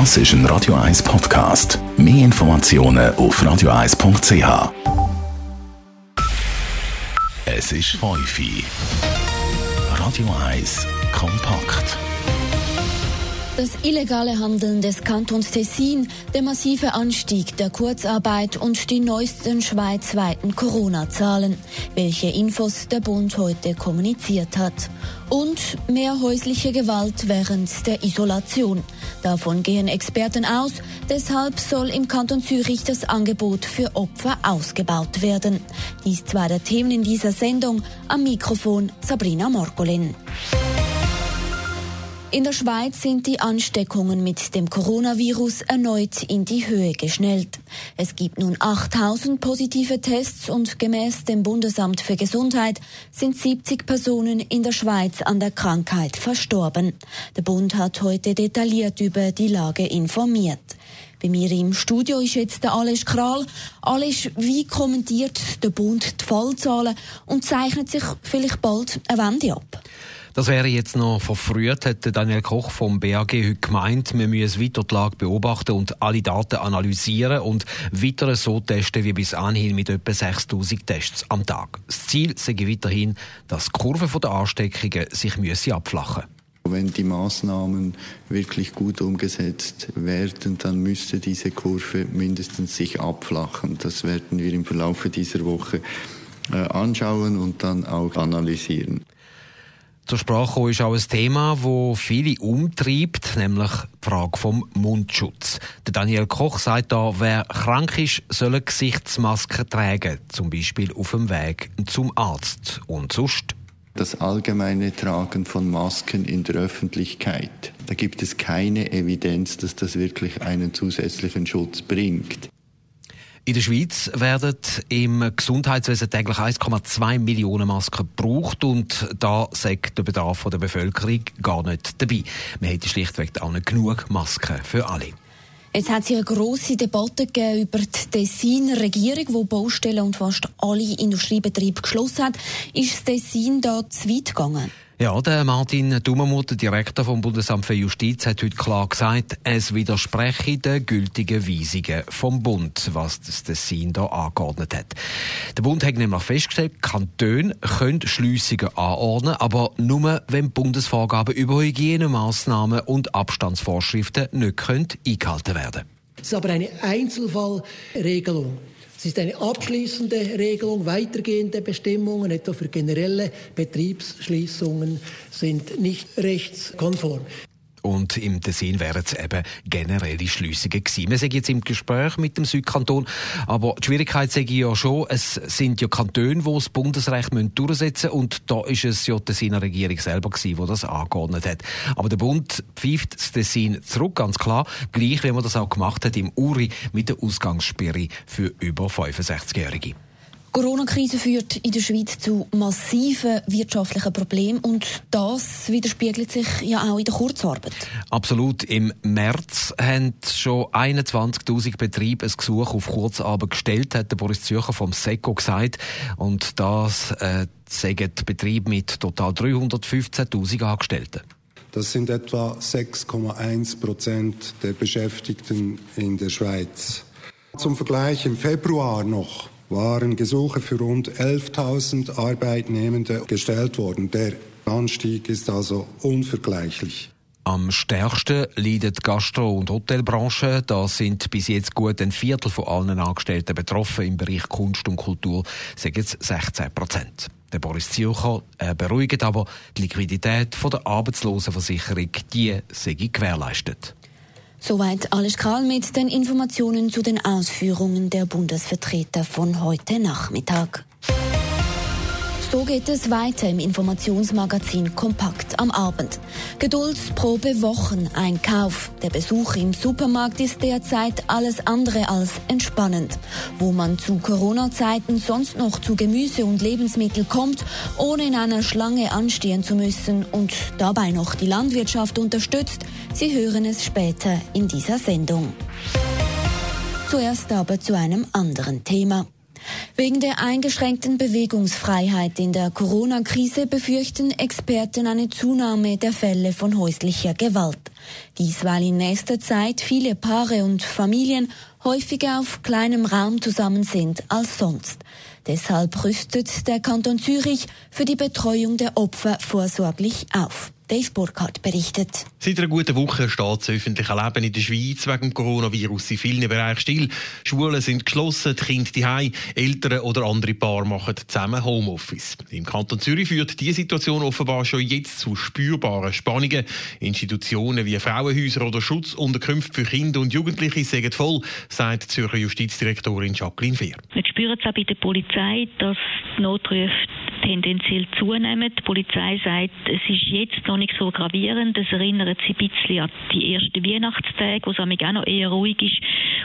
Das ist ein Radio 1 Podcast. Mehr Informationen auf radio1.ch. Es ist 5 Uhr. Radio 1 kompakt. Das illegale Handeln des Kantons Tessin, der massive Anstieg der Kurzarbeit und die neuesten schweizweiten Corona-Zahlen, welche Infos der Bund heute kommuniziert hat. Und mehr häusliche Gewalt während der Isolation. Davon gehen Experten aus, deshalb soll im Kanton Zürich das Angebot für Opfer ausgebaut werden. Dies zwei der Themen in dieser Sendung. Am Mikrofon Sabrina Morgolin. In der Schweiz sind die Ansteckungen mit dem Coronavirus erneut in die Höhe geschnellt. Es gibt nun 8000 positive Tests und gemäß dem Bundesamt für Gesundheit sind 70 Personen in der Schweiz an der Krankheit verstorben. Der Bund hat heute detailliert über die Lage informiert. Bei mir im Studio ist jetzt der Alesch Kral. Alesch, wie kommentiert der Bund die Fallzahlen und zeichnet sich vielleicht bald eine Wende ab? Das wäre jetzt noch verfrüht, hätte Daniel Koch vom BAG heute gemeint. Wir müssen weiter die Lage beobachten und alle Daten analysieren und weiter so testen wie bis anhin mit etwa 6000 Tests am Tag. Das Ziel sei weiterhin, dass die Kurve der Ansteckungen sich müsse abflachen wenn die Maßnahmen wirklich gut umgesetzt werden, dann müsste diese Kurve mindestens sich abflachen. Das werden wir im Verlauf dieser Woche äh, anschauen und dann auch analysieren. Zur Sprache ist auch ein Thema, das viele umtreibt, nämlich die Frage vom Mundschutz. Der Daniel Koch sagt da, wer krank ist, soll eine Gesichtsmaske tragen, zum Beispiel auf dem Weg zum Arzt. Und sonst? Das allgemeine Tragen von Masken in der Öffentlichkeit. Da gibt es keine Evidenz, dass das wirklich einen zusätzlichen Schutz bringt. In der Schweiz werden im Gesundheitswesen täglich 1,2 Millionen Masken gebraucht und da sagt der Bedarf der Bevölkerung gar nicht dabei. Man hätte schlichtweg auch nicht genug Masken für alle. Jetzt hat es eine grosse Debatte über die Tessiner Regierung, die Baustellen und fast alle Industriebetriebe geschlossen hat. Ist das Tessin da zu weit gegangen? Ja, der Martin Dummermuth, Direktor vom Bundesamt für Justiz, hat heute klar gesagt, es widerspreche den gültigen Weisungen vom Bund, was das Tessin da angeordnet hat. Der Bund hat nämlich festgestellt, Kantone können Schliessungen anordnen, aber nur, wenn Bundesvorgaben über Hygienemaßnahmen und Abstandsvorschriften nicht eingehalten werden können. Es ist aber eine Einzelfallregelung. Es ist eine abschließende Regelung. Weitergehende Bestimmungen, etwa für generelle Betriebsschließungen, sind nicht rechtskonform. Und im Tessin wären es eben generelle Schliessungen gewesen. Wir sind jetzt im Gespräch mit dem Südkanton, aber die Schwierigkeit sage ich ja schon, es sind ja Kantone, die das Bundesrecht durchsetzen müssen und da ist es ja die Tessiner Regierung selber gewesen, die das angeordnet hat. Aber der Bund pfeift das Tessin zurück, ganz klar, gleich wie man das auch gemacht hat im Uri mit der Ausgangssperre für über 65-Jährige. Corona-Krise führt in der Schweiz zu massiven wirtschaftlichen Problemen und das widerspiegelt sich ja auch in der Kurzarbeit. Absolut. Im März haben schon 21.000 Betriebe ein Gesuch auf Kurzarbeit gestellt, hat der Boris Zürcher vom SECO gesagt. Und das äh, sagen Betriebe mit total 315.000 Angestellten. Das sind etwa 6,1 Prozent der Beschäftigten in der Schweiz. Zum Vergleich im Februar noch waren Gesuche für rund 11.000 Arbeitnehmende gestellt worden. Der Anstieg ist also unvergleichlich. Am stärksten leidet die Gastro- und Hotelbranche. Da sind bis jetzt gut ein Viertel von allen Angestellten betroffen. Im Bereich Kunst und Kultur sagen es 16 Prozent. Der Boris Ziocher beruhigt aber, die Liquidität der Arbeitslosenversicherung, die sei gewährleistet. Soweit alles klar mit den Informationen zu den Ausführungen der Bundesvertreter von heute Nachmittag. So geht es weiter im Informationsmagazin Kompakt am Abend. Geduldsprobe Wochen Einkauf. Der Besuch im Supermarkt ist derzeit alles andere als entspannend. Wo man zu Corona-Zeiten sonst noch zu Gemüse und Lebensmittel kommt, ohne in einer Schlange anstehen zu müssen und dabei noch die Landwirtschaft unterstützt, Sie hören es später in dieser Sendung. Zuerst aber zu einem anderen Thema. Wegen der eingeschränkten Bewegungsfreiheit in der Corona-Krise befürchten Experten eine Zunahme der Fälle von häuslicher Gewalt. Dies, weil in nächster Zeit viele Paare und Familien häufiger auf kleinem Raum zusammen sind als sonst. Deshalb rüstet der Kanton Zürich für die Betreuung der Opfer vorsorglich auf. Dave Burkhardt berichtet. Seit einer guten Woche steht das öffentliche Leben in der Schweiz wegen dem Coronavirus in vielen Bereichen still. Schulen sind geschlossen, die Kinder daheim, Eltern oder andere Paare machen zusammen Homeoffice. Im Kanton Zürich führt diese Situation offenbar schon jetzt zu spürbaren Spannungen. Institutionen wie Frauenhäuser oder Schutzunterkünfte für Kinder und Jugendliche sind voll, sagt die Zürcher Justizdirektorin Jacqueline Fehr. Wir spüren es auch bei der Polizei, dass die Notrufe tendenziell zunehmen. Die Polizei sagt, es ist jetzt noch nicht so gravierend. Es erinnert sich ein bisschen an die ersten Weihnachtstage, wo es auch noch eher ruhig ist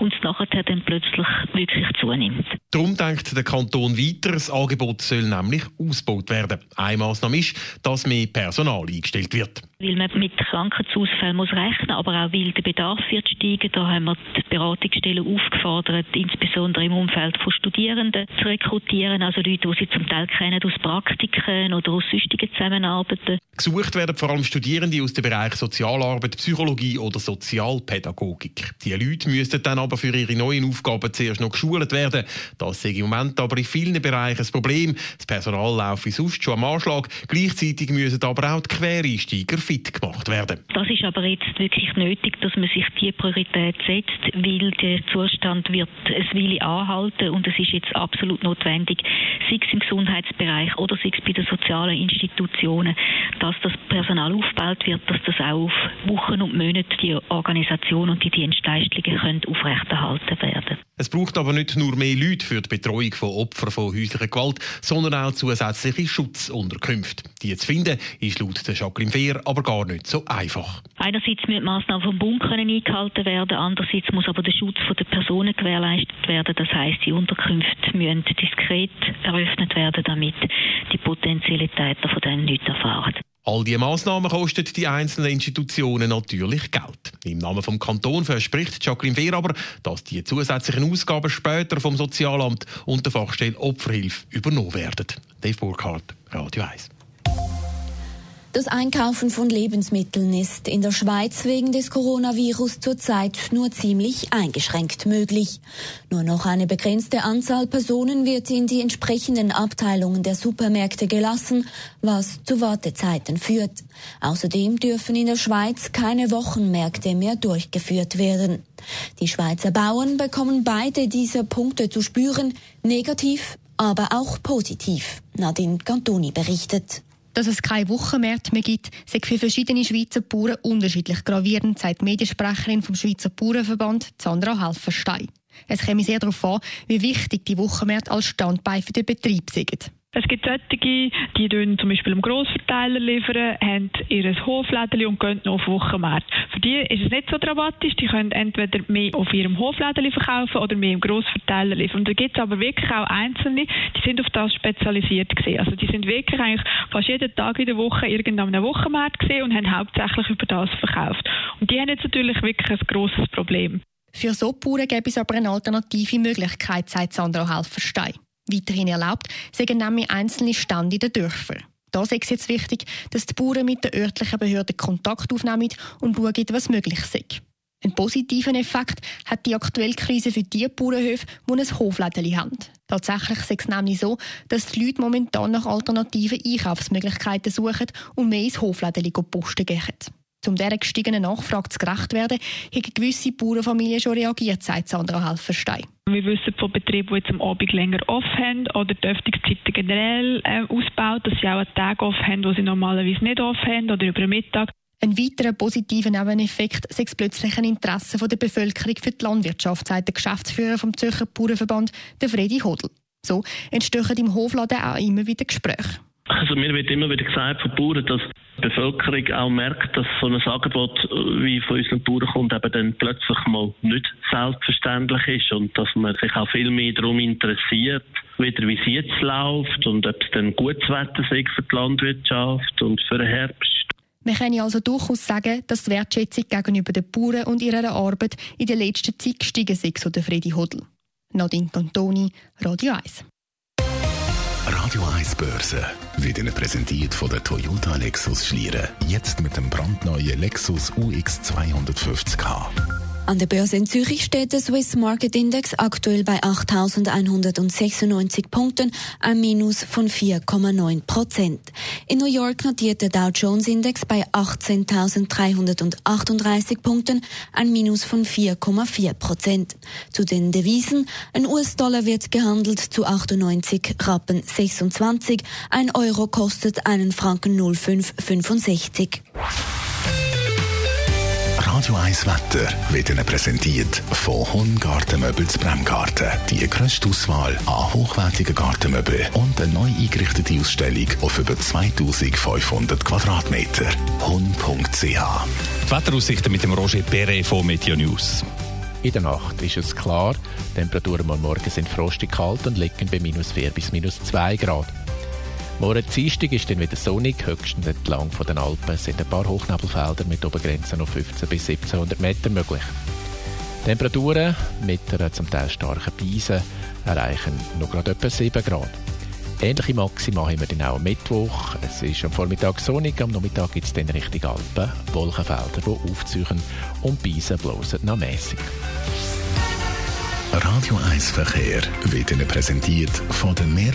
und es nachher dann plötzlich wirklich zunimmt. Darum denkt der Kanton weiter, das Angebot soll nämlich ausgebaut werden. Eine Maßnahme ist, dass mehr Personal eingestellt wird. Weil man mit Krankheitsausfällen muss rechnen, aber auch weil der Bedarf wird steigen. Da haben wir die Beratungsstellen aufgefordert, insbesondere im Umfeld von Studierenden zu rekrutieren, also Leute, die sie zum Teil kennen aus Praktiken oder aus sonstigen Zusammenarbeiten. Gesucht werden vor allem Studierende aus dem Bereich Sozialarbeit, Psychologie oder Sozialpädagogik. Die Leute müssten dann aber für ihre neuen Aufgaben zuerst noch geschult werden. Das ist im Moment aber in vielen Bereichen ein Problem. Das Personal läuft wie sonst schon am Anschlag. Gleichzeitig müssen aber auch die Quereinsteiger fit gemacht werden. Das ist aber jetzt wirklich nötig, dass man sich die Priorität setzt, weil der Zustand wird es Weile anhalten und es ist jetzt absolut notwendig, sei es im Gesundheitsbereich oder sei es bei den sozialen Institutionen, dass das Personal aufgebaut wird, dass das auch auf Wochen und Monate die Organisation und die Dienstleistungen können aufrechterhalten werden. Es braucht aber nicht nur mehr Leute für die Betreuung von Opfern von häuslicher Gewalt, sondern auch zusätzliche Schutzunterkünfte. Die zu finden ist laut der Jacqueline Fehr aber gar nicht so einfach. Einerseits müssen Massnahmen vom Bund können eingehalten werden, andererseits muss aber der Schutz der Personen gewährleistet werden. Das heißt, die Unterkünfte müssen diskret eröffnet werden, damit die potenziellen Täter von denen nichts erfahren. All diese Massnahmen kosten die einzelnen Institutionen natürlich Geld. Im Namen vom Kanton verspricht Jacqueline Fehr aber, dass die zusätzlichen Ausgaben später vom Sozialamt und der Fachstelle Opferhilfe übernommen werden. Dave Burkhardt, Radio 1. Das Einkaufen von Lebensmitteln ist in der Schweiz wegen des Coronavirus zurzeit nur ziemlich eingeschränkt möglich. Nur noch eine begrenzte Anzahl Personen wird in die entsprechenden Abteilungen der Supermärkte gelassen, was zu Wartezeiten führt. Außerdem dürfen in der Schweiz keine Wochenmärkte mehr durchgeführt werden. Die Schweizer Bauern bekommen beide dieser Punkte zu spüren, negativ, aber auch positiv. Nadine Cantoni berichtet. Dass es keine Wochenmärkte mehr gibt, sei für verschiedene Schweizer Bauern unterschiedlich gravierend, sagt die Mediensprecherin vom Schweizer Bauernverband Sandra Helferstein. Es käme sehr darauf an, wie wichtig die Wochenmärkte als Standbein für den Betrieb sind. Es gibt solche, die zum Beispiel im Grossverteiler liefern, haben ihr Hoflädeli und gehen noch auf Wochenmarkt. Für die ist es nicht so dramatisch. Die können entweder mehr auf ihrem Hoflädeli verkaufen oder mehr im Grossverteiler liefern. Da gibt es aber wirklich auch Einzelne, die sind auf das spezialisiert gewesen. Also die sind wirklich eigentlich fast jeden Tag in der Woche irgendeinem Wochenmarkt gesehen und haben hauptsächlich über das verkauft. Und die haben jetzt natürlich wirklich ein grosses Problem. Für so Bauern gäbe es aber eine alternative Möglichkeit, sagt Sandra Helferstein. Weiterhin erlaubt sind nämlich einzelne Stände in den Dörfern. Da ist es jetzt wichtig, dass die Bauern mit den örtlichen Behörden Kontakt aufnehmen und schauen, was möglich ist. Einen positiven Effekt hat die aktuelle Krise für die Bauernhöfe, die ein Hofläden haben. Tatsächlich ist es nämlich so, dass die Leute momentan nach alternativen Einkaufsmöglichkeiten suchen und mehr ins Hofläden posten gehen. Um dieser gestiegenen Nachfrage zu gerecht werden, haben gewisse Bauernfamilien schon reagiert, sagt Sandra Helferstein. Wir wissen von Betrieben, die jetzt am Abend länger off haben oder die Öffnungszeiten generell äh, ausbaut, dass sie auch an Tagen off haben, wo sie normalerweise nicht off haben oder über den Mittag. Ein weiterer positiver Nebeneffekt ist das plötzliche Interesse der Bevölkerung für die Landwirtschaft, sagt der Geschäftsführer vom Zürcher Bauernverband, der Fredi Hodl. So entstehen im Hofladen auch immer wieder Gespräche. Also mir wird immer wieder gesagt von Bauern, dass Bevölkerung auch merkt, dass so ein Angebot wie von unseren Bauern kommt, eben dann plötzlich mal nicht selbstverständlich ist und dass man sich auch viel mehr darum interessiert, wieder wie es jetzt läuft und ob es dann gutes Wetter ist für die Landwirtschaft und für den Herbst. Wir können also durchaus sagen, dass die Wertschätzung gegenüber den Bauern und ihrer Arbeit in der letzten Zeit gestiegen ist, so der Fredi Hodl. Nadine Cantoni, Radio 1. Radio 1 Börse wird Ihnen präsentiert von der Toyota Lexus Schlieren. Jetzt mit dem brandneuen Lexus UX 250k. An der Börse in Zürich steht der Swiss Market Index aktuell bei 8.196 Punkten, ein Minus von 4,9 Prozent. In New York notiert der Dow Jones Index bei 18.338 Punkten, ein Minus von 4,4 Prozent. Zu den Devisen, ein US-Dollar wird gehandelt zu 98 Rappen 26, ein Euro kostet einen Franken 0,565. Radio 1 Wetter wird Ihnen präsentiert von Honn Gartenmöbel zu Bremgarten. Die grösste Auswahl an hochwertigen Gartenmöbeln und eine neu eingerichtete Ausstellung auf über 2500 Quadratmeter. Honn.ch Die Wetteraussichten mit dem Roger Perret von Meteo News. In der Nacht ist es klar, die Temperaturen am Morgen sind frostig kalt und liegen bei minus 4 bis minus 2 Grad. Morgen Dienstag ist dann wieder sonnig, höchstens entlang von den Alpen sind ein paar Hochnebelfelder mit Obergrenzen auf 15 bis 1700 Meter möglich. Temperaturen mit einer zum Teil starken Beise erreichen noch gerade etwa 7 Grad. Ähnliche Maxima haben wir dann auch am Mittwoch. Es ist am Vormittag sonnig, am Nachmittag gibt es dann Richtung Alpen Wolkenfelder, die aufziehen und Beisen bloßen noch mässig. Radio 1 Verkehr wird Ihnen präsentiert von der Meer.